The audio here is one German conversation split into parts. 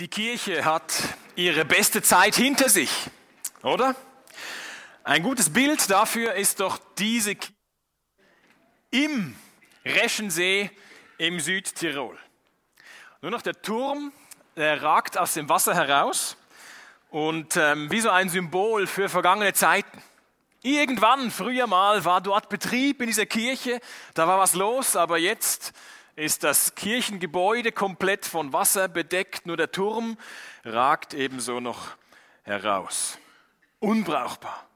Die Kirche hat ihre beste Zeit hinter sich, oder? Ein gutes Bild dafür ist doch diese Kirche im Reschensee im Südtirol. Nur noch der Turm, der ragt aus dem Wasser heraus und ähm, wie so ein Symbol für vergangene Zeiten. Irgendwann, früher mal, war dort Betrieb in dieser Kirche, da war was los, aber jetzt ist das Kirchengebäude komplett von Wasser bedeckt, nur der Turm ragt ebenso noch heraus. Unbrauchbar.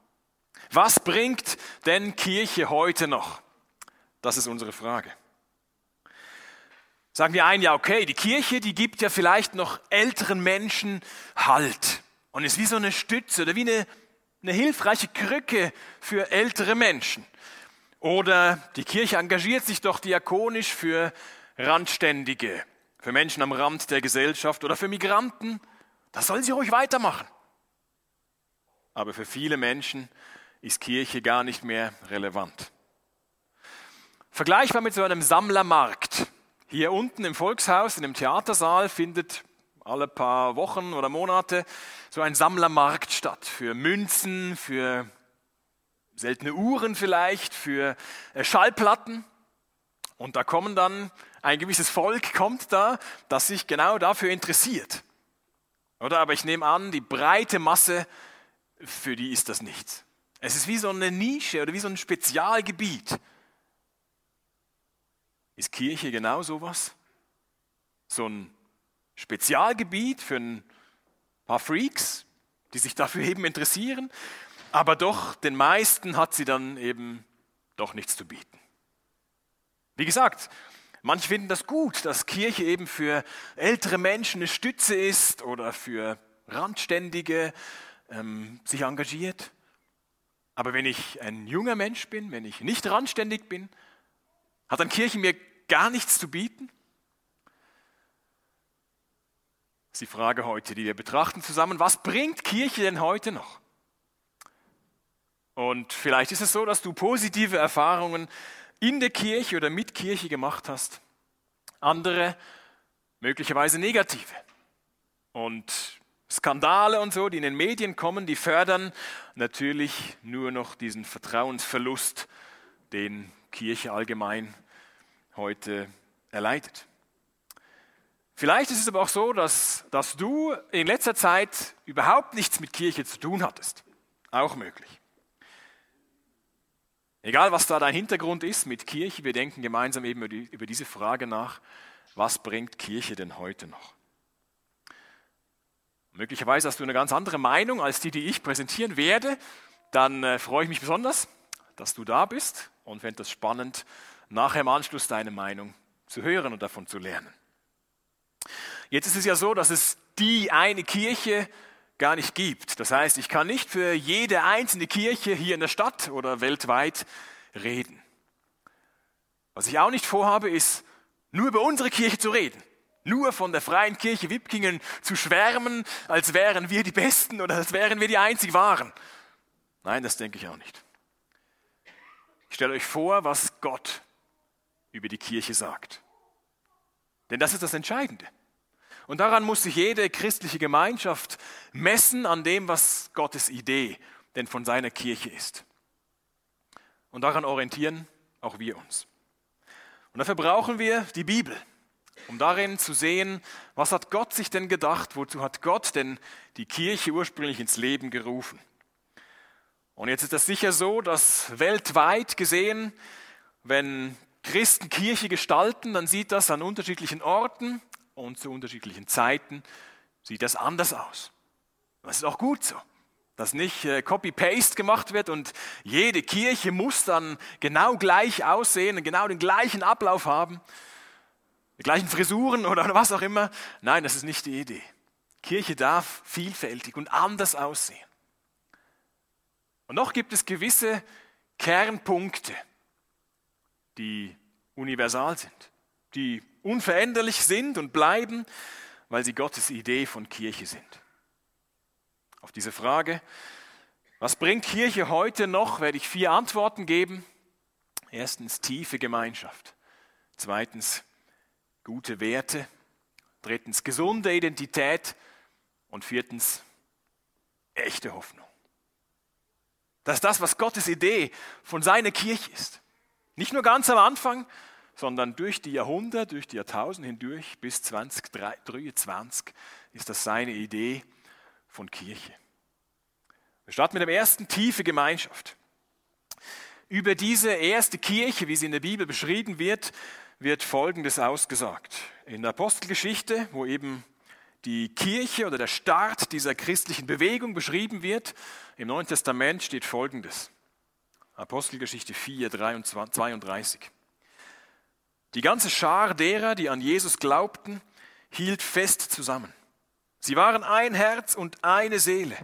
Was bringt denn Kirche heute noch? Das ist unsere Frage. Sagen wir ein, ja, okay, die Kirche, die gibt ja vielleicht noch älteren Menschen Halt und ist wie so eine Stütze oder wie eine, eine hilfreiche Krücke für ältere Menschen. Oder die Kirche engagiert sich doch diakonisch für Randständige, für Menschen am Rand der Gesellschaft oder für Migranten. Das sollen sie ruhig weitermachen. Aber für viele Menschen ist Kirche gar nicht mehr relevant. Vergleichbar mit so einem Sammlermarkt. Hier unten im Volkshaus, in dem Theatersaal, findet alle paar Wochen oder Monate so ein Sammlermarkt statt für Münzen, für seltene Uhren vielleicht, für äh, Schallplatten. Und da kommen dann, ein gewisses Volk kommt da, das sich genau dafür interessiert. Oder aber ich nehme an, die breite Masse, für die ist das nichts. Es ist wie so eine Nische oder wie so ein Spezialgebiet. Ist Kirche genau sowas? So ein Spezialgebiet für ein paar Freaks, die sich dafür eben interessieren? Aber doch den meisten hat sie dann eben doch nichts zu bieten. Wie gesagt, manche finden das gut, dass Kirche eben für ältere Menschen eine Stütze ist oder für Randständige ähm, sich engagiert. Aber wenn ich ein junger Mensch bin, wenn ich nicht randständig bin, hat dann Kirche mir gar nichts zu bieten? Das ist die Frage heute, die wir betrachten zusammen. Was bringt Kirche denn heute noch? Und vielleicht ist es so, dass du positive Erfahrungen in der Kirche oder mit Kirche gemacht hast. Andere möglicherweise negative. Und Skandale und so, die in den Medien kommen, die fördern natürlich nur noch diesen Vertrauensverlust, den Kirche allgemein heute erleidet. Vielleicht ist es aber auch so, dass, dass du in letzter Zeit überhaupt nichts mit Kirche zu tun hattest. Auch möglich. Egal, was da dein Hintergrund ist mit Kirche, wir denken gemeinsam eben über diese Frage nach, was bringt Kirche denn heute noch? Möglicherweise hast du eine ganz andere Meinung als die, die ich präsentieren werde. Dann äh, freue ich mich besonders, dass du da bist und fände es spannend, nachher im Anschluss deine Meinung zu hören und davon zu lernen. Jetzt ist es ja so, dass es die eine Kirche gar nicht gibt. Das heißt, ich kann nicht für jede einzelne Kirche hier in der Stadt oder weltweit reden. Was ich auch nicht vorhabe, ist nur über unsere Kirche zu reden. Nur von der freien Kirche Wipkingen zu schwärmen, als wären wir die Besten oder als wären wir die einzig Wahren. Nein, das denke ich auch nicht. Ich stelle euch vor, was Gott über die Kirche sagt. Denn das ist das Entscheidende. Und daran muss sich jede christliche Gemeinschaft messen an dem, was Gottes Idee denn von seiner Kirche ist. Und daran orientieren auch wir uns. Und dafür brauchen wir die Bibel, um darin zu sehen, was hat Gott sich denn gedacht, wozu hat Gott denn die Kirche ursprünglich ins Leben gerufen. Und jetzt ist das sicher so, dass weltweit gesehen, wenn Christen Kirche gestalten, dann sieht das an unterschiedlichen Orten und zu unterschiedlichen Zeiten sieht das anders aus. Das ist auch gut so, dass nicht äh, Copy-Paste gemacht wird und jede Kirche muss dann genau gleich aussehen und genau den gleichen Ablauf haben, die gleichen Frisuren oder was auch immer. Nein, das ist nicht die Idee. Kirche darf vielfältig und anders aussehen. Und noch gibt es gewisse Kernpunkte, die universal sind, die unveränderlich sind und bleiben, weil sie Gottes Idee von Kirche sind. Auf diese Frage, was bringt Kirche heute noch, werde ich vier Antworten geben. Erstens tiefe Gemeinschaft. Zweitens gute Werte. Drittens gesunde Identität. Und viertens echte Hoffnung. Das ist das, was Gottes Idee von seiner Kirche ist. Nicht nur ganz am Anfang, sondern durch die Jahrhunderte, durch die Jahrtausende hindurch bis 2023 ist das seine Idee von Kirche. Wir starten mit dem ersten tiefe Gemeinschaft. Über diese erste Kirche, wie sie in der Bibel beschrieben wird, wird Folgendes ausgesagt. In der Apostelgeschichte, wo eben die Kirche oder der Start dieser christlichen Bewegung beschrieben wird, im Neuen Testament steht Folgendes. Apostelgeschichte 4, 32. Die ganze Schar derer, die an Jesus glaubten, hielt fest zusammen. Sie waren ein Herz und eine Seele.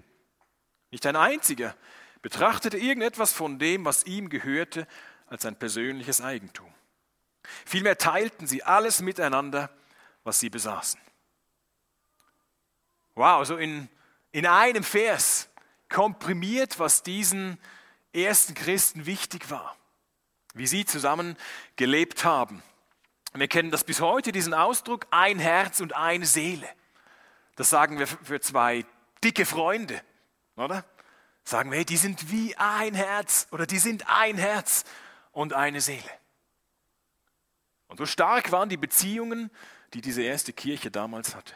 Nicht ein einziger betrachtete irgendetwas von dem, was ihm gehörte, als ein persönliches Eigentum. Vielmehr teilten sie alles miteinander, was sie besaßen. Wow, so in, in einem Vers komprimiert, was diesen ersten Christen wichtig war, wie sie zusammen gelebt haben. Wir kennen das bis heute, diesen Ausdruck, ein Herz und eine Seele. Das sagen wir für zwei dicke Freunde, oder? Sagen wir, hey, die sind wie ein Herz oder die sind ein Herz und eine Seele. Und so stark waren die Beziehungen, die diese erste Kirche damals hatte.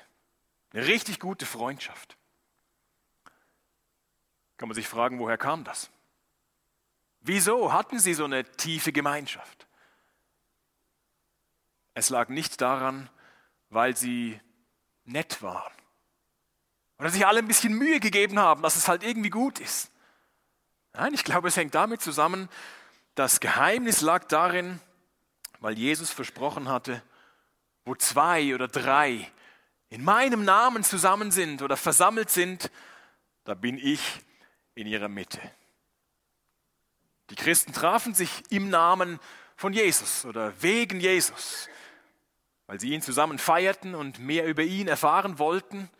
Eine richtig gute Freundschaft. Kann man sich fragen, woher kam das? Wieso hatten sie so eine tiefe Gemeinschaft? Es lag nicht daran, weil sie nett waren oder sich alle ein bisschen Mühe gegeben haben, dass es halt irgendwie gut ist. Nein, ich glaube, es hängt damit zusammen, das Geheimnis lag darin, weil Jesus versprochen hatte, wo zwei oder drei in meinem Namen zusammen sind oder versammelt sind, da bin ich in ihrer Mitte. Die Christen trafen sich im Namen von Jesus oder wegen Jesus weil sie ihn zusammen feierten und mehr über ihn erfahren wollten.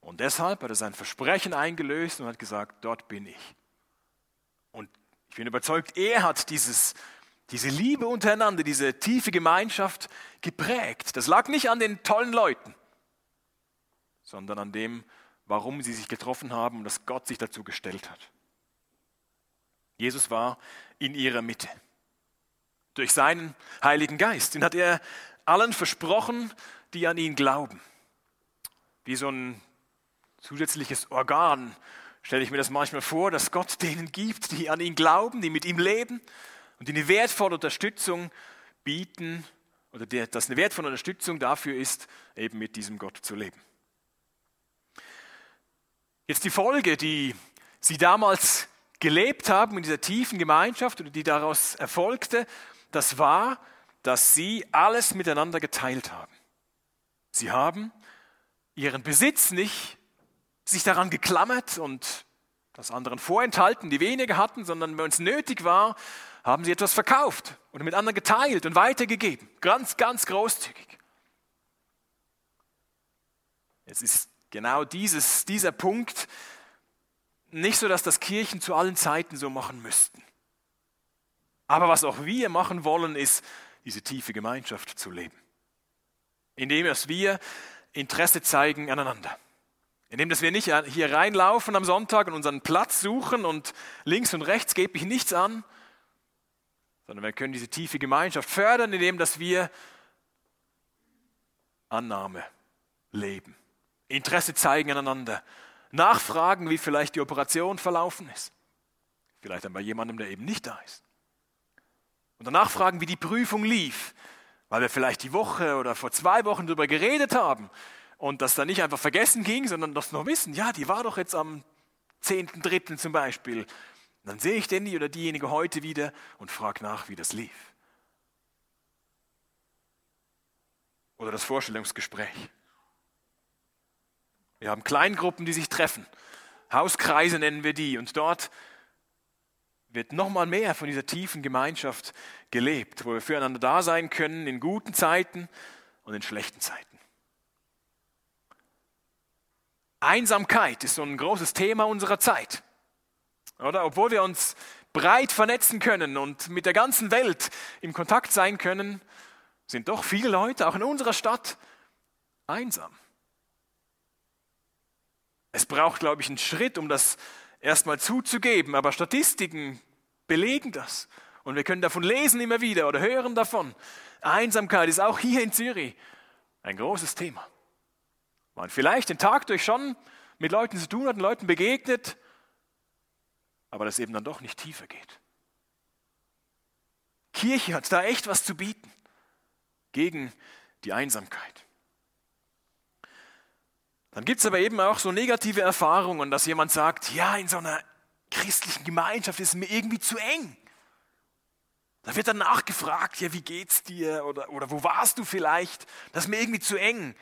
Und deshalb hat er sein Versprechen eingelöst und hat gesagt, dort bin ich. Und ich bin überzeugt, er hat dieses, diese Liebe untereinander, diese tiefe Gemeinschaft geprägt. Das lag nicht an den tollen Leuten, sondern an dem, warum sie sich getroffen haben und dass Gott sich dazu gestellt hat. Jesus war in ihrer Mitte. Durch seinen Heiligen Geist. Den hat er allen versprochen, die an ihn glauben. Wie so ein zusätzliches Organ stelle ich mir das manchmal vor, dass Gott denen gibt, die an ihn glauben, die mit ihm leben und die eine wertvolle Unterstützung bieten oder der, dass eine wertvolle Unterstützung dafür ist, eben mit diesem Gott zu leben. Jetzt die Folge, die sie damals gelebt haben in dieser tiefen Gemeinschaft oder die daraus erfolgte, das war, dass sie alles miteinander geteilt haben. Sie haben ihren Besitz nicht sich daran geklammert und das anderen vorenthalten, die weniger hatten, sondern wenn es nötig war, haben sie etwas verkauft oder mit anderen geteilt und weitergegeben. Ganz, ganz großzügig. Es ist genau dieses, dieser Punkt, nicht so, dass das Kirchen zu allen Zeiten so machen müssten. Aber was auch wir machen wollen, ist, diese tiefe Gemeinschaft zu leben. Indem dass wir Interesse zeigen aneinander. Indem dass wir nicht hier reinlaufen am Sonntag und unseren Platz suchen und links und rechts gebe ich nichts an, sondern wir können diese tiefe Gemeinschaft fördern, indem dass wir Annahme leben, Interesse zeigen aneinander, nachfragen, wie vielleicht die Operation verlaufen ist. Vielleicht dann bei jemandem, der eben nicht da ist. Und danach fragen, wie die Prüfung lief, weil wir vielleicht die Woche oder vor zwei Wochen darüber geredet haben und das dann nicht einfach vergessen ging, sondern das noch wissen, ja, die war doch jetzt am 10.3. zum Beispiel. Dann sehe ich den oder diejenige heute wieder und frage nach, wie das lief. Oder das Vorstellungsgespräch. Wir haben Kleingruppen, die sich treffen. Hauskreise nennen wir die. Und dort wird nochmal mehr von dieser tiefen Gemeinschaft gelebt, wo wir füreinander da sein können in guten Zeiten und in schlechten Zeiten. Einsamkeit ist so ein großes Thema unserer Zeit. Oder obwohl wir uns breit vernetzen können und mit der ganzen Welt im Kontakt sein können, sind doch viele Leute, auch in unserer Stadt, einsam. Es braucht, glaube ich, einen Schritt, um das erstmal zuzugeben, aber Statistiken belegen das. Und wir können davon lesen immer wieder oder hören davon. Einsamkeit ist auch hier in Zürich ein großes Thema. Man vielleicht den Tag durch schon mit Leuten zu tun hat, Leuten begegnet, aber das eben dann doch nicht tiefer geht. Kirche hat da echt was zu bieten gegen die Einsamkeit. Dann gibt es aber eben auch so negative Erfahrungen, dass jemand sagt, ja, in so einer christlichen Gemeinschaft ist es mir irgendwie zu eng. Da wird dann nachgefragt, ja, wie geht's dir oder, oder wo warst du vielleicht? Das ist mir irgendwie zu eng.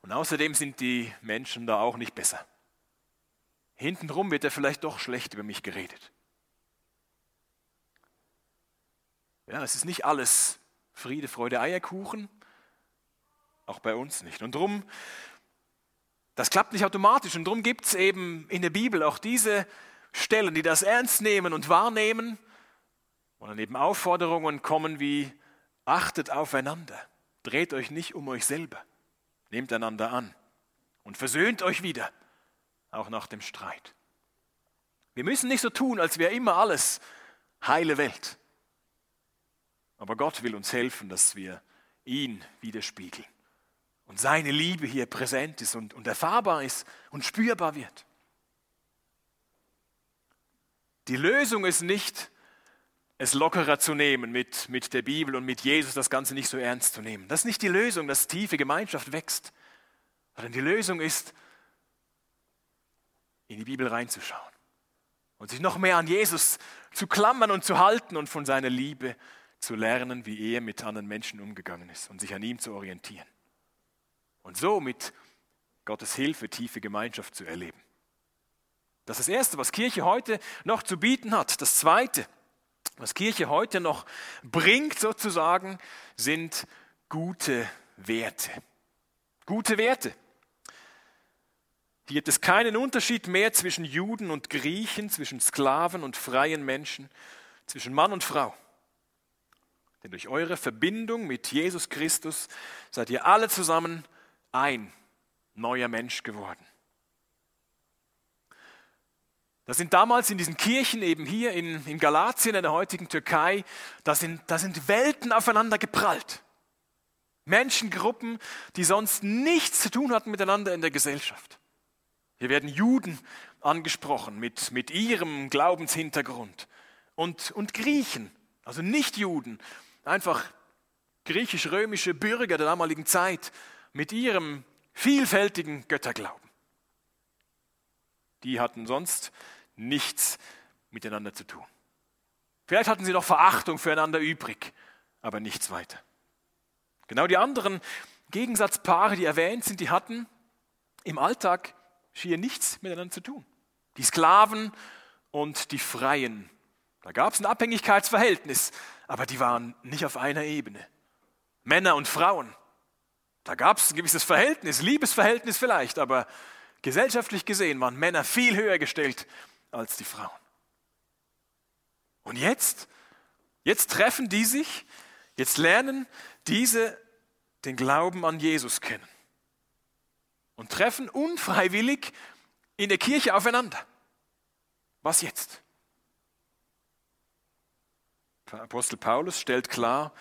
Und außerdem sind die Menschen da auch nicht besser. Hintenrum wird er vielleicht doch schlecht über mich geredet. Ja, es ist nicht alles Friede, Freude, Eierkuchen, auch bei uns nicht. Und darum, das klappt nicht automatisch. Und darum gibt es eben in der Bibel auch diese Stellen, die das ernst nehmen und wahrnehmen. Und dann eben Aufforderungen kommen wie, achtet aufeinander, dreht euch nicht um euch selber, nehmt einander an und versöhnt euch wieder, auch nach dem Streit. Wir müssen nicht so tun, als wäre immer alles heile Welt. Aber Gott will uns helfen, dass wir ihn widerspiegeln und seine Liebe hier präsent ist und, und erfahrbar ist und spürbar wird. Die Lösung ist nicht, es lockerer zu nehmen mit, mit der Bibel und mit Jesus, das Ganze nicht so ernst zu nehmen. Das ist nicht die Lösung, dass tiefe Gemeinschaft wächst, sondern die Lösung ist, in die Bibel reinzuschauen und sich noch mehr an Jesus zu klammern und zu halten und von seiner Liebe zu zu lernen, wie er mit anderen Menschen umgegangen ist und sich an ihm zu orientieren. Und so mit Gottes Hilfe tiefe Gemeinschaft zu erleben. Das ist das Erste, was Kirche heute noch zu bieten hat. Das Zweite, was Kirche heute noch bringt sozusagen, sind gute Werte. Gute Werte. Hier gibt es keinen Unterschied mehr zwischen Juden und Griechen, zwischen Sklaven und freien Menschen, zwischen Mann und Frau. Denn durch eure Verbindung mit Jesus Christus seid ihr alle zusammen ein neuer Mensch geworden. Da sind damals in diesen Kirchen, eben hier in, in Galatien, in der heutigen Türkei, da sind, da sind Welten aufeinander geprallt. Menschengruppen, die sonst nichts zu tun hatten miteinander in der Gesellschaft. Hier werden Juden angesprochen mit, mit ihrem Glaubenshintergrund und, und Griechen, also Nicht-Juden, einfach griechisch-römische Bürger der damaligen Zeit mit ihrem vielfältigen Götterglauben. Die hatten sonst nichts miteinander zu tun. Vielleicht hatten sie noch Verachtung füreinander übrig, aber nichts weiter. Genau die anderen Gegensatzpaare, die erwähnt sind, die hatten im Alltag schier nichts miteinander zu tun. Die Sklaven und die Freien. Da gab es ein Abhängigkeitsverhältnis aber die waren nicht auf einer Ebene. Männer und Frauen, da gab es ein gewisses Verhältnis, Liebesverhältnis vielleicht, aber gesellschaftlich gesehen waren Männer viel höher gestellt als die Frauen. Und jetzt, jetzt treffen die sich, jetzt lernen diese den Glauben an Jesus kennen und treffen unfreiwillig in der Kirche aufeinander. Was jetzt? Apostel Paulus stellt klar,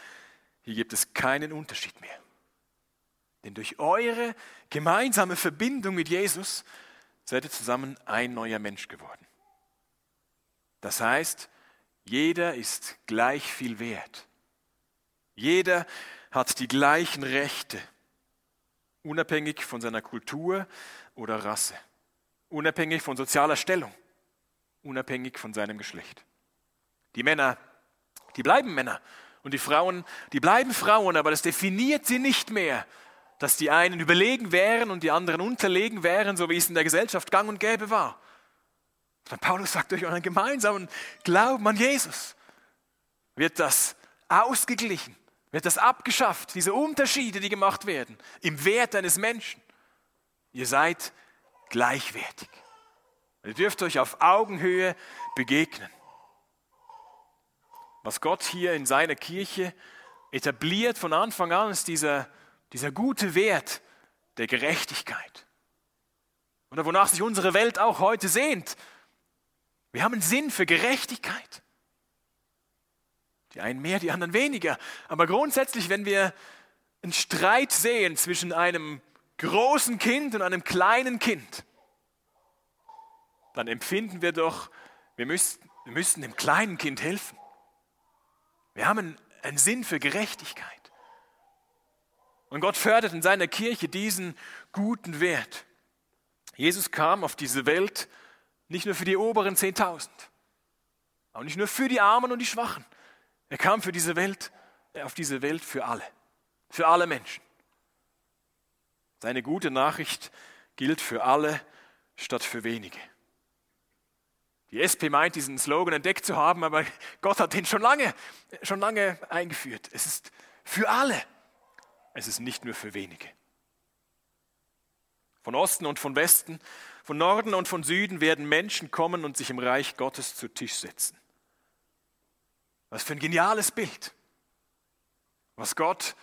hier gibt es keinen Unterschied mehr. Denn durch eure gemeinsame Verbindung mit Jesus seid ihr zusammen ein neuer Mensch geworden. Das heißt, jeder ist gleich viel wert. Jeder hat die gleichen Rechte, unabhängig von seiner Kultur oder Rasse, unabhängig von sozialer Stellung, unabhängig von seinem Geschlecht. Die Männer die bleiben Männer. Und die Frauen, die bleiben Frauen, aber das definiert sie nicht mehr, dass die einen überlegen wären und die anderen unterlegen wären, so wie es in der Gesellschaft gang und gäbe war. Und Paulus sagt, durch euren gemeinsamen Glauben an Jesus wird das ausgeglichen, wird das abgeschafft, diese Unterschiede, die gemacht werden im Wert eines Menschen. Ihr seid gleichwertig. Ihr dürft euch auf Augenhöhe begegnen was Gott hier in seiner Kirche etabliert von Anfang an, ist dieser, dieser gute Wert der Gerechtigkeit. Oder wonach sich unsere Welt auch heute sehnt. Wir haben einen Sinn für Gerechtigkeit. Die einen mehr, die anderen weniger. Aber grundsätzlich, wenn wir einen Streit sehen zwischen einem großen Kind und einem kleinen Kind, dann empfinden wir doch, wir müssen, wir müssen dem kleinen Kind helfen. Wir haben einen Sinn für Gerechtigkeit. Und Gott fördert in seiner Kirche diesen guten Wert. Jesus kam auf diese Welt nicht nur für die oberen 10.000, auch nicht nur für die Armen und die Schwachen. Er kam für diese Welt, auf diese Welt für alle, für alle Menschen. Seine gute Nachricht gilt für alle statt für wenige. Die SP meint, diesen Slogan entdeckt zu haben, aber Gott hat den schon lange, schon lange eingeführt. Es ist für alle. Es ist nicht nur für wenige. Von Osten und von Westen, von Norden und von Süden werden Menschen kommen und sich im Reich Gottes zu Tisch setzen. Was für ein geniales Bild. Was Gott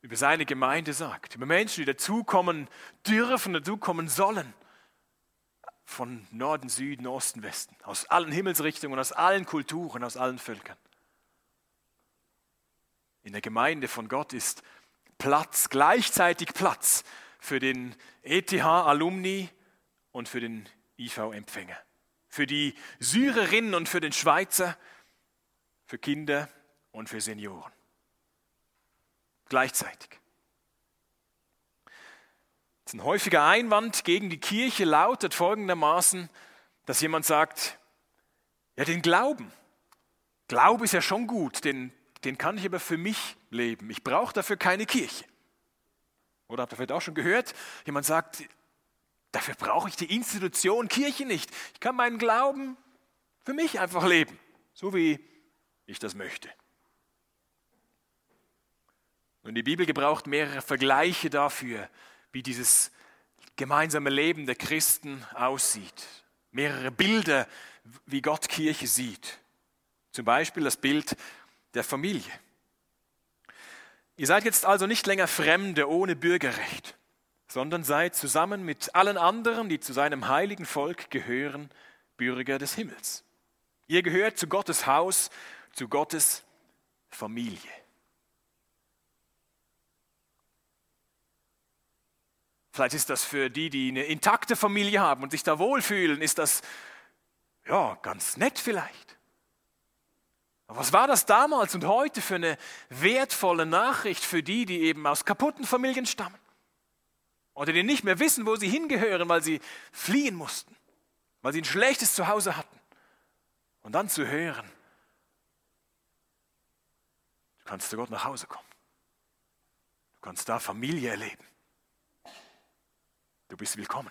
über seine Gemeinde sagt. Über Menschen, die dazukommen dürfen, dazukommen sollen von Norden, Süden, Osten, Westen, aus allen Himmelsrichtungen, aus allen Kulturen, aus allen Völkern. In der Gemeinde von Gott ist Platz, gleichzeitig Platz für den ETH-Alumni und für den IV-Empfänger, für die Syrerinnen und für den Schweizer, für Kinder und für Senioren. Gleichzeitig. Ein häufiger Einwand gegen die Kirche lautet folgendermaßen, dass jemand sagt, ja, den Glauben. Glaube ist ja schon gut, den, den kann ich aber für mich leben. Ich brauche dafür keine Kirche. Oder habt ihr vielleicht auch schon gehört, jemand sagt, dafür brauche ich die Institution Kirche nicht. Ich kann meinen Glauben für mich einfach leben, so wie ich das möchte. Und die Bibel gebraucht mehrere Vergleiche dafür, wie dieses gemeinsame Leben der Christen aussieht. Mehrere Bilder, wie Gott Kirche sieht. Zum Beispiel das Bild der Familie. Ihr seid jetzt also nicht länger Fremde ohne Bürgerrecht, sondern seid zusammen mit allen anderen, die zu seinem heiligen Volk gehören, Bürger des Himmels. Ihr gehört zu Gottes Haus, zu Gottes Familie. Vielleicht ist das für die, die eine intakte Familie haben und sich da wohlfühlen, ist das ja ganz nett vielleicht. Was war das damals und heute für eine wertvolle Nachricht für die, die eben aus kaputten Familien stammen? Oder die nicht mehr wissen, wo sie hingehören, weil sie fliehen mussten, weil sie ein schlechtes Zuhause hatten. Und dann zu hören, du kannst zu Gott nach Hause kommen. Du kannst da Familie erleben. Du bist willkommen.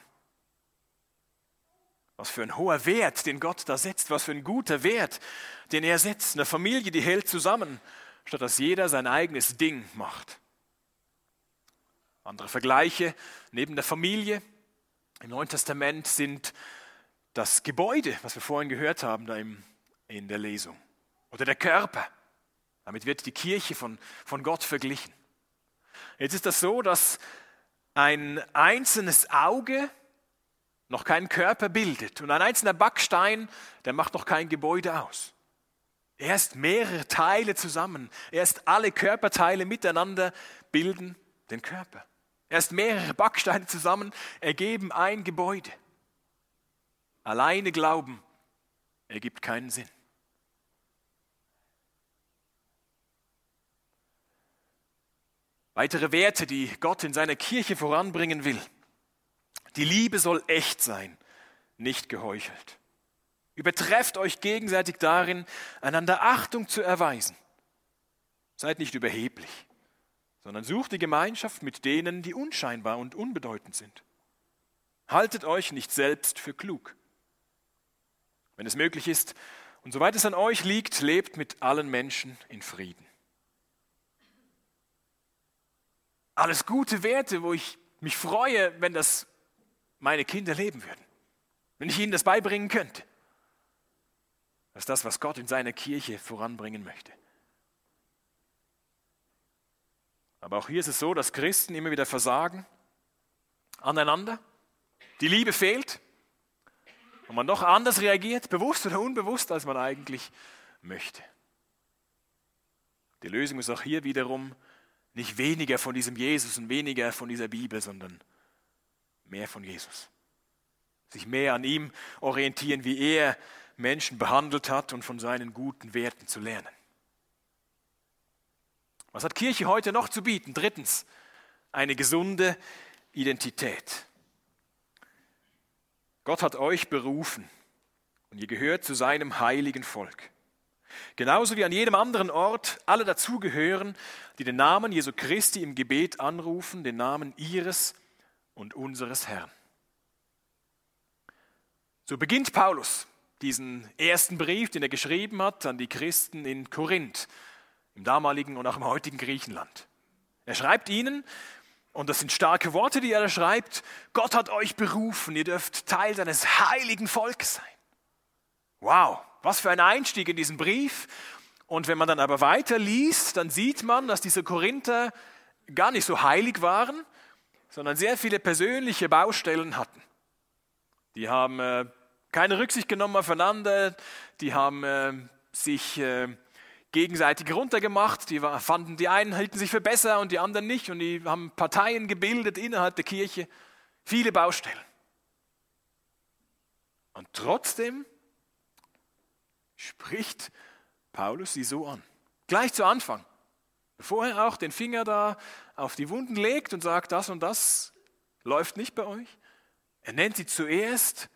Was für ein hoher Wert, den Gott da setzt, was für ein guter Wert, den er setzt. Eine Familie, die hält zusammen, statt dass jeder sein eigenes Ding macht. Andere Vergleiche neben der Familie im Neuen Testament sind das Gebäude, was wir vorhin gehört haben da im, in der Lesung, oder der Körper. Damit wird die Kirche von, von Gott verglichen. Jetzt ist das so, dass ein einzelnes Auge noch keinen Körper bildet und ein einzelner Backstein, der macht noch kein Gebäude aus. Erst mehrere Teile zusammen, erst alle Körperteile miteinander bilden den Körper. Erst mehrere Backsteine zusammen ergeben ein Gebäude. Alleine Glauben ergibt keinen Sinn. Weitere Werte, die Gott in seiner Kirche voranbringen will. Die Liebe soll echt sein, nicht geheuchelt. Übertrefft euch gegenseitig darin, einander Achtung zu erweisen. Seid nicht überheblich, sondern sucht die Gemeinschaft mit denen, die unscheinbar und unbedeutend sind. Haltet euch nicht selbst für klug. Wenn es möglich ist und soweit es an euch liegt, lebt mit allen Menschen in Frieden. Alles gute Werte, wo ich mich freue, wenn das meine Kinder leben würden. Wenn ich ihnen das beibringen könnte. Das ist das, was Gott in seiner Kirche voranbringen möchte. Aber auch hier ist es so, dass Christen immer wieder versagen, aneinander, die Liebe fehlt und man doch anders reagiert, bewusst oder unbewusst, als man eigentlich möchte. Die Lösung ist auch hier wiederum nicht weniger von diesem Jesus und weniger von dieser Bibel, sondern mehr von Jesus. Sich mehr an ihm orientieren, wie er Menschen behandelt hat und von seinen guten Werten zu lernen. Was hat Kirche heute noch zu bieten? Drittens, eine gesunde Identität. Gott hat euch berufen und ihr gehört zu seinem heiligen Volk. Genauso wie an jedem anderen Ort alle dazugehören, die den Namen Jesu Christi im Gebet anrufen, den Namen ihres und unseres Herrn. So beginnt Paulus diesen ersten Brief, den er geschrieben hat an die Christen in Korinth, im damaligen und auch im heutigen Griechenland. Er schreibt ihnen, und das sind starke Worte, die er da schreibt, Gott hat euch berufen, ihr dürft Teil seines heiligen Volkes sein. Wow, was für ein Einstieg in diesen Brief. Und wenn man dann aber weiter liest, dann sieht man, dass diese Korinther gar nicht so heilig waren, sondern sehr viele persönliche Baustellen hatten. Die haben äh, keine Rücksicht genommen aufeinander, die haben äh, sich äh, gegenseitig runtergemacht, die war, fanden, die einen hielten sich für besser und die anderen nicht und die haben Parteien gebildet innerhalb der Kirche, viele Baustellen. Und trotzdem spricht Paulus sie so an. Gleich zu Anfang. Bevor er auch den Finger da auf die Wunden legt und sagt, das und das läuft nicht bei euch. Er nennt sie zuerst,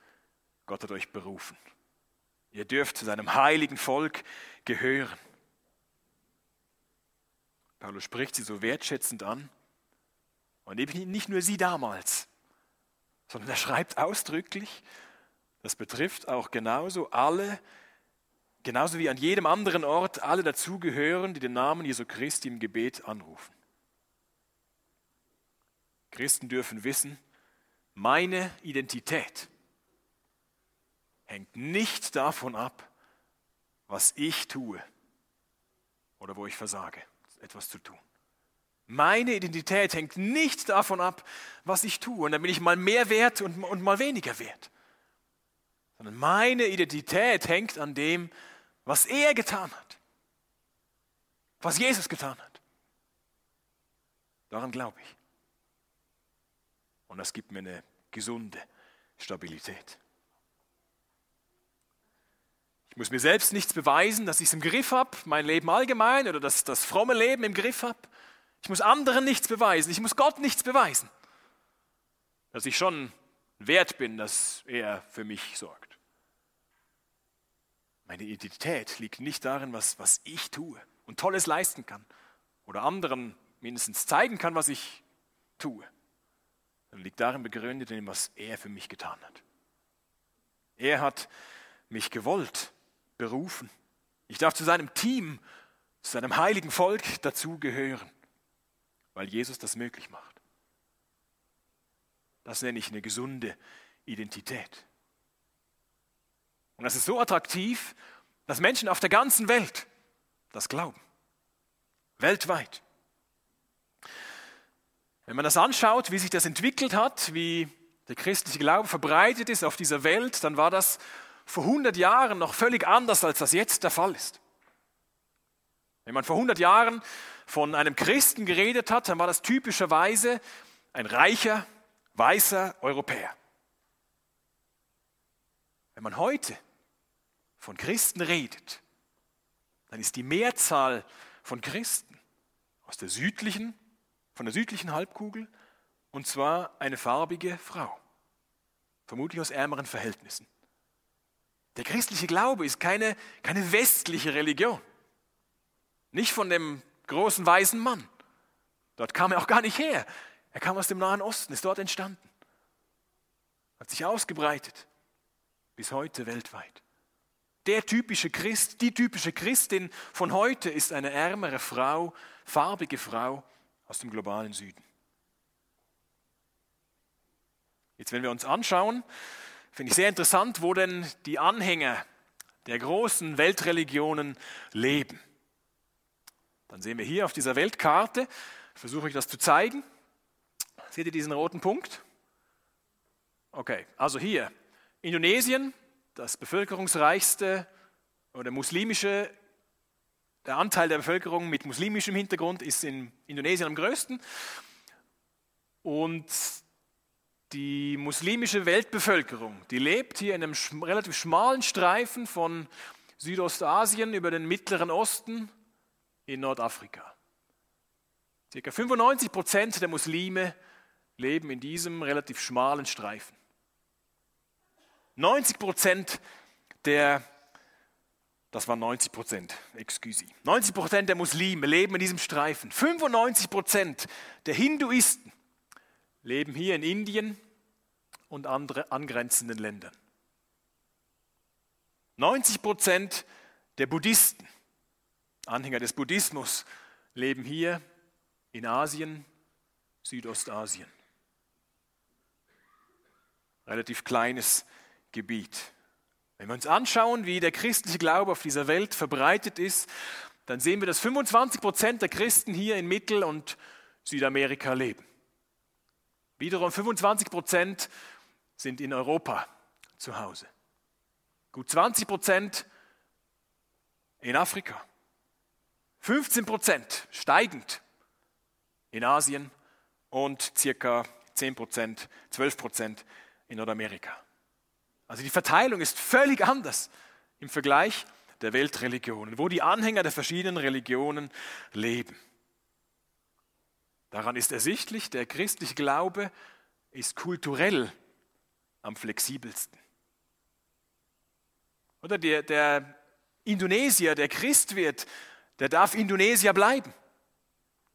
Gott hat euch berufen. Ihr dürft zu seinem heiligen Volk gehören. Paulus spricht sie so wertschätzend an. Und eben nicht nur sie damals, sondern er schreibt ausdrücklich, das betrifft auch genauso alle, genauso wie an jedem anderen Ort alle dazugehören, die den Namen Jesu Christi im Gebet anrufen. Christen dürfen wissen, meine Identität hängt nicht davon ab, was ich tue oder wo ich versage, etwas zu tun. Meine Identität hängt nicht davon ab, was ich tue. Und dann bin ich mal mehr wert und, und mal weniger wert. Sondern meine Identität hängt an dem, was er getan hat. Was Jesus getan hat. Daran glaube ich. Und das gibt mir eine gesunde Stabilität. Ich muss mir selbst nichts beweisen, dass ich es im Griff habe, mein Leben allgemein oder das, das fromme Leben im Griff habe. Ich muss anderen nichts beweisen, ich muss Gott nichts beweisen, dass ich schon wert bin, dass er für mich sorgt. Meine Identität liegt nicht darin, was, was ich tue und Tolles leisten kann oder anderen mindestens zeigen kann, was ich tue. Sondern liegt darin begründet in dem, was er für mich getan hat. Er hat mich gewollt, berufen. Ich darf zu seinem Team, zu seinem heiligen Volk dazugehören, weil Jesus das möglich macht. Das nenne ich eine gesunde Identität. Und das ist so attraktiv, dass Menschen auf der ganzen Welt das glauben. Weltweit. Wenn man das anschaut, wie sich das entwickelt hat, wie der christliche Glaube verbreitet ist auf dieser Welt, dann war das vor 100 Jahren noch völlig anders, als das jetzt der Fall ist. Wenn man vor 100 Jahren von einem Christen geredet hat, dann war das typischerweise ein reicher, weißer Europäer. Wenn man heute von Christen redet, dann ist die Mehrzahl von Christen aus der südlichen, von der südlichen Halbkugel und zwar eine farbige Frau, vermutlich aus ärmeren Verhältnissen. Der christliche Glaube ist keine, keine westliche Religion, nicht von dem großen weißen Mann. Dort kam er auch gar nicht her. Er kam aus dem Nahen Osten, ist dort entstanden, hat sich ausgebreitet bis heute weltweit. Der typische Christ, die typische Christin von heute ist eine ärmere Frau, farbige Frau aus dem globalen Süden. Jetzt, wenn wir uns anschauen, finde ich sehr interessant, wo denn die Anhänger der großen Weltreligionen leben. Dann sehen wir hier auf dieser Weltkarte, versuche ich das zu zeigen. Seht ihr diesen roten Punkt? Okay, also hier Indonesien, das bevölkerungsreichste oder muslimische, der Anteil der Bevölkerung mit muslimischem Hintergrund ist in Indonesien am größten. Und die muslimische Weltbevölkerung, die lebt hier in einem relativ schmalen Streifen von Südostasien über den Mittleren Osten in Nordafrika. Circa 95 Prozent der Muslime leben in diesem relativ schmalen Streifen. 90 Prozent der, das waren 90 Prozent, excuse, 90 Prozent der Muslime leben in diesem Streifen. 95 Prozent der Hinduisten leben hier in Indien und andere angrenzenden Ländern. 90 Prozent der Buddhisten, Anhänger des Buddhismus, leben hier in Asien, Südostasien. Relativ kleines Gebiet. Wenn wir uns anschauen, wie der christliche Glaube auf dieser Welt verbreitet ist, dann sehen wir, dass 25 Prozent der Christen hier in Mittel- und Südamerika leben. Wiederum 25 Prozent sind in Europa zu Hause. Gut 20 Prozent in Afrika. 15 Prozent steigend in Asien und circa 10 Prozent, 12 Prozent in Nordamerika. Also die Verteilung ist völlig anders im Vergleich der Weltreligionen, wo die Anhänger der verschiedenen Religionen leben. Daran ist ersichtlich, der christliche Glaube ist kulturell am flexibelsten. Oder der, der Indonesier, der Christ wird, der darf Indonesier bleiben.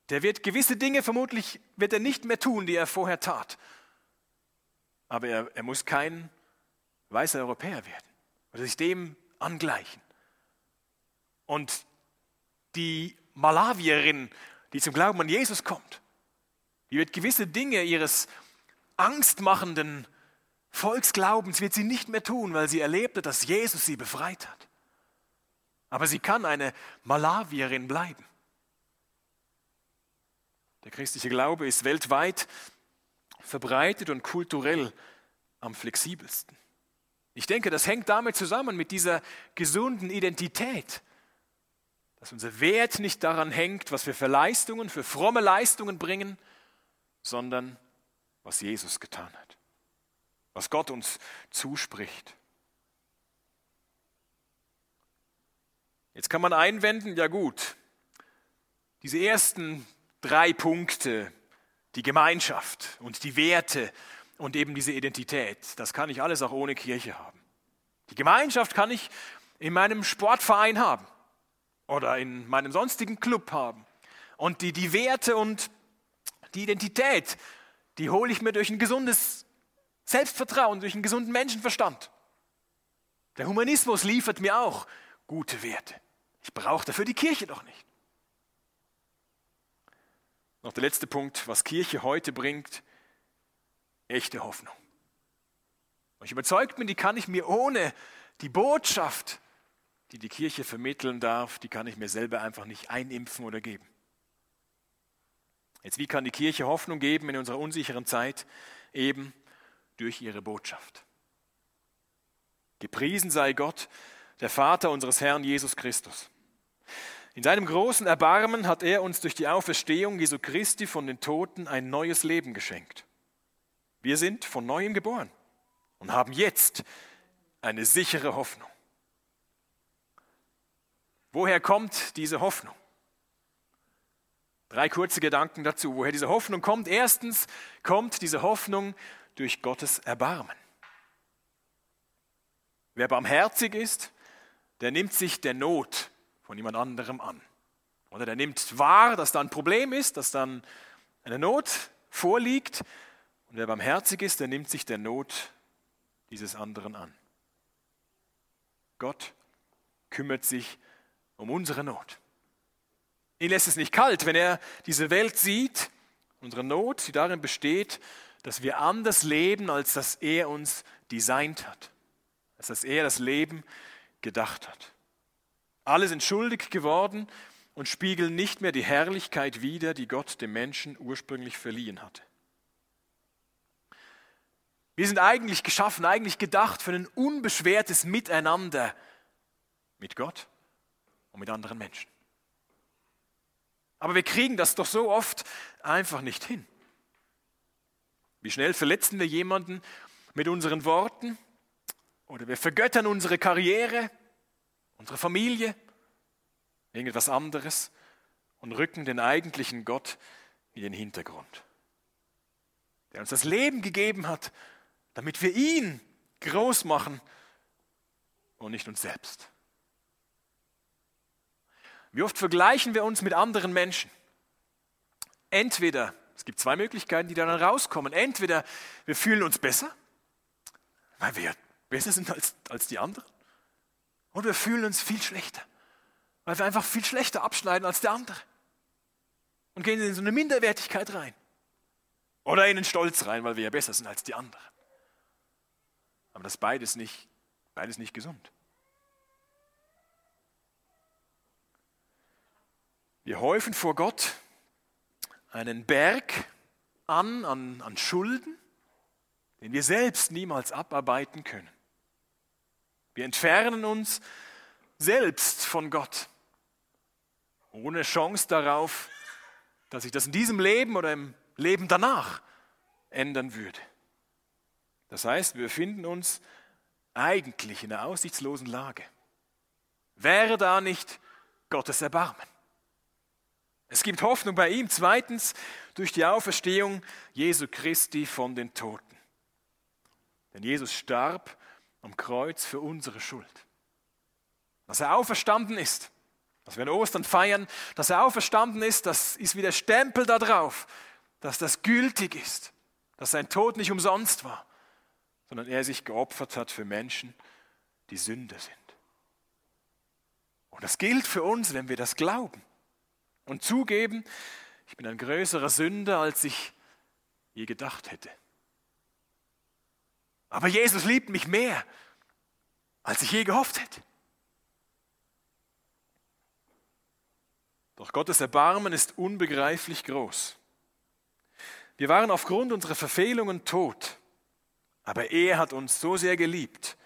Der wird gewisse Dinge vermutlich wird er nicht mehr tun, die er vorher tat. Aber er, er muss kein weißer Europäer werden oder sich dem angleichen. Und die Malawierin, die zum Glauben an Jesus kommt, die wird gewisse Dinge ihres angstmachenden Volksglaubens wird sie nicht mehr tun, weil sie erlebte, dass Jesus sie befreit hat. Aber sie kann eine Malawierin bleiben. Der christliche Glaube ist weltweit verbreitet und kulturell am flexibelsten. Ich denke, das hängt damit zusammen mit dieser gesunden Identität, dass unser Wert nicht daran hängt, was wir für Leistungen, für fromme Leistungen bringen, sondern was Jesus getan hat, was Gott uns zuspricht. Jetzt kann man einwenden, ja gut, diese ersten drei Punkte, die Gemeinschaft und die Werte und eben diese Identität. Das kann ich alles auch ohne Kirche haben. Die Gemeinschaft kann ich in meinem Sportverein haben oder in meinem sonstigen Club haben. Und die, die Werte und die Identität, die hole ich mir durch ein gesundes Selbstvertrauen, durch einen gesunden Menschenverstand. Der Humanismus liefert mir auch gute Werte. Ich brauche dafür die Kirche doch nicht. Noch der letzte Punkt, was Kirche heute bringt, echte Hoffnung. Und ich überzeugt bin, die kann ich mir ohne die Botschaft, die die Kirche vermitteln darf, die kann ich mir selber einfach nicht einimpfen oder geben. Jetzt, wie kann die Kirche Hoffnung geben in unserer unsicheren Zeit? Eben durch ihre Botschaft. Gepriesen sei Gott, der Vater unseres Herrn Jesus Christus. In seinem großen Erbarmen hat er uns durch die Auferstehung Jesu Christi von den Toten ein neues Leben geschenkt. Wir sind von neuem geboren und haben jetzt eine sichere Hoffnung. Woher kommt diese Hoffnung? Drei kurze Gedanken dazu, woher diese Hoffnung kommt. Erstens kommt diese Hoffnung durch Gottes Erbarmen. Wer barmherzig ist, der nimmt sich der Not von jemand anderem an. Oder der nimmt wahr, dass da ein Problem ist, dass dann eine Not vorliegt. Und wer barmherzig ist, der nimmt sich der Not dieses anderen an. Gott kümmert sich um unsere Not. Ihn lässt es nicht kalt, wenn er diese Welt sieht, unsere Not, die darin besteht, dass wir anders leben, als dass er uns designt hat, als dass er das Leben gedacht hat. Alle sind schuldig geworden und spiegeln nicht mehr die Herrlichkeit wider, die Gott dem Menschen ursprünglich verliehen hatte. Wir sind eigentlich geschaffen, eigentlich gedacht für ein unbeschwertes Miteinander mit Gott und mit anderen Menschen. Aber wir kriegen das doch so oft einfach nicht hin. Wie schnell verletzen wir jemanden mit unseren Worten oder wir vergöttern unsere Karriere, unsere Familie, irgendetwas anderes und rücken den eigentlichen Gott in den Hintergrund, der uns das Leben gegeben hat, damit wir ihn groß machen und nicht uns selbst. Wie oft vergleichen wir uns mit anderen Menschen? Entweder, es gibt zwei Möglichkeiten, die dann rauskommen. Entweder wir fühlen uns besser, weil wir besser sind als, als die anderen. Oder wir fühlen uns viel schlechter, weil wir einfach viel schlechter abschneiden als der andere. Und gehen in so eine Minderwertigkeit rein. Oder in den Stolz rein, weil wir ja besser sind als die anderen. Aber das beides nicht, beides nicht gesund. Wir häufen vor Gott einen Berg an, an, an Schulden, den wir selbst niemals abarbeiten können. Wir entfernen uns selbst von Gott, ohne Chance darauf, dass sich das in diesem Leben oder im Leben danach ändern würde. Das heißt, wir befinden uns eigentlich in einer aussichtslosen Lage. Wäre da nicht Gottes Erbarmen? Es gibt Hoffnung bei ihm. Zweitens durch die Auferstehung Jesu Christi von den Toten. Denn Jesus starb am Kreuz für unsere Schuld. Dass er auferstanden ist, dass wir an Ostern feiern, dass er auferstanden ist, das ist wie der Stempel da drauf, dass das gültig ist, dass sein Tod nicht umsonst war, sondern er sich geopfert hat für Menschen, die Sünder sind. Und das gilt für uns, wenn wir das glauben und zugeben, ich bin ein größerer Sünder, als ich je gedacht hätte. Aber Jesus liebt mich mehr, als ich je gehofft hätte. Doch Gottes Erbarmen ist unbegreiflich groß. Wir waren aufgrund unserer Verfehlungen tot, aber er hat uns so sehr geliebt,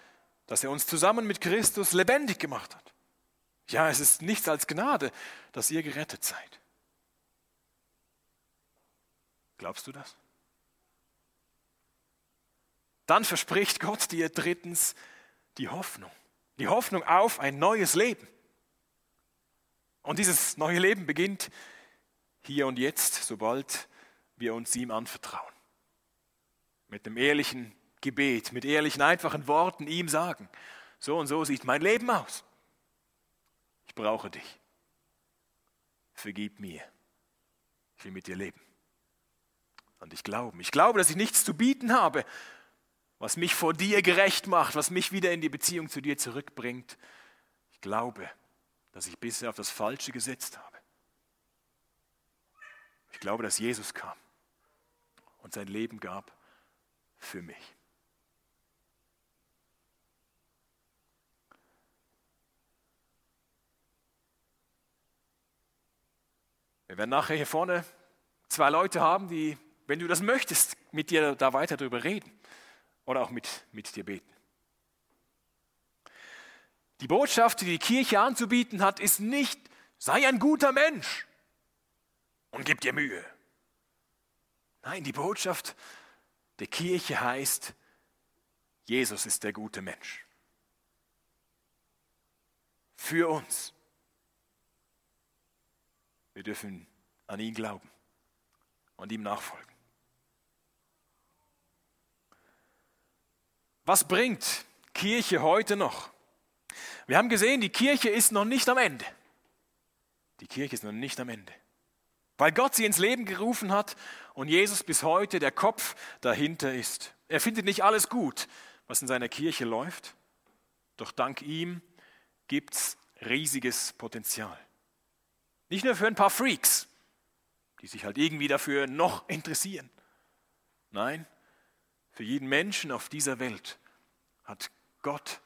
dass er uns zusammen mit Christus lebendig gemacht hat. Ja, es ist nichts als Gnade, dass ihr gerettet seid. Glaubst du das? Dann verspricht Gott dir drittens die Hoffnung. Die Hoffnung auf ein neues Leben. Und dieses neue Leben beginnt hier und jetzt, sobald wir uns ihm anvertrauen. Mit einem ehrlichen Gebet, mit ehrlichen, einfachen Worten ihm sagen, so und so sieht mein Leben aus brauche dich. Vergib mir. Ich will mit dir leben. Und ich glaube, ich glaube, dass ich nichts zu bieten habe, was mich vor dir gerecht macht, was mich wieder in die Beziehung zu dir zurückbringt. Ich glaube, dass ich bisher auf das Falsche gesetzt habe. Ich glaube, dass Jesus kam und sein Leben gab für mich. Wir werden nachher hier vorne zwei Leute haben, die, wenn du das möchtest, mit dir da weiter darüber reden oder auch mit, mit dir beten. Die Botschaft, die die Kirche anzubieten hat, ist nicht, sei ein guter Mensch und gib dir Mühe. Nein, die Botschaft der Kirche heißt, Jesus ist der gute Mensch. Für uns. Wir dürfen an ihn glauben und ihm nachfolgen. Was bringt Kirche heute noch? Wir haben gesehen, die Kirche ist noch nicht am Ende. Die Kirche ist noch nicht am Ende. Weil Gott sie ins Leben gerufen hat und Jesus bis heute der Kopf dahinter ist. Er findet nicht alles gut, was in seiner Kirche läuft, doch dank ihm gibt es riesiges Potenzial. Nicht nur für ein paar Freaks, die sich halt irgendwie dafür noch interessieren. Nein, für jeden Menschen auf dieser Welt hat Gott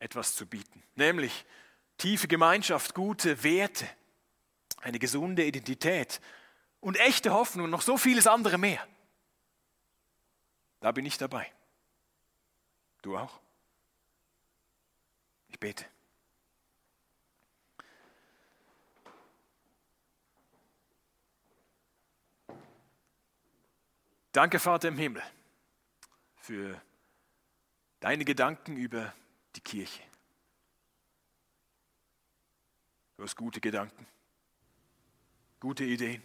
etwas zu bieten, nämlich tiefe Gemeinschaft, gute Werte, eine gesunde Identität und echte Hoffnung und noch so vieles andere mehr. Da bin ich dabei. Du auch? Ich bete. Danke, Vater im Himmel, für deine Gedanken über die Kirche. Du hast gute Gedanken, gute Ideen.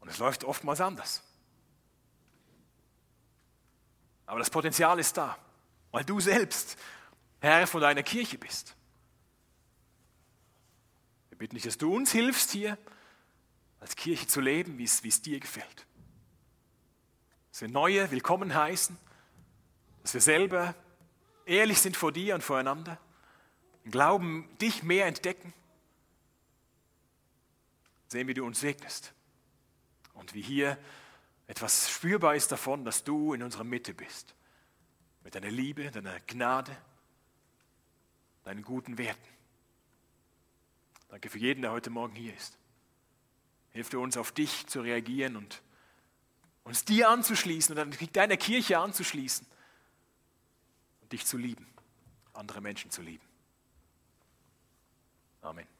Und es läuft oftmals anders. Aber das Potenzial ist da, weil du selbst Herr von deiner Kirche bist. Wir bitten dich, dass du uns hilfst hier als Kirche zu leben, wie es, dir gefällt. Dass wir neue willkommen heißen, dass wir selber ehrlich sind vor dir und voreinander, im Glauben dich mehr entdecken, sehen, wie du uns segnest und wie hier etwas spürbar ist davon, dass du in unserer Mitte bist, mit deiner Liebe, deiner Gnade, deinen guten Werten. Danke für jeden, der heute Morgen hier ist. Hilf dir uns, auf dich zu reagieren und uns dir anzuschließen und deiner Kirche anzuschließen und dich zu lieben, andere Menschen zu lieben. Amen.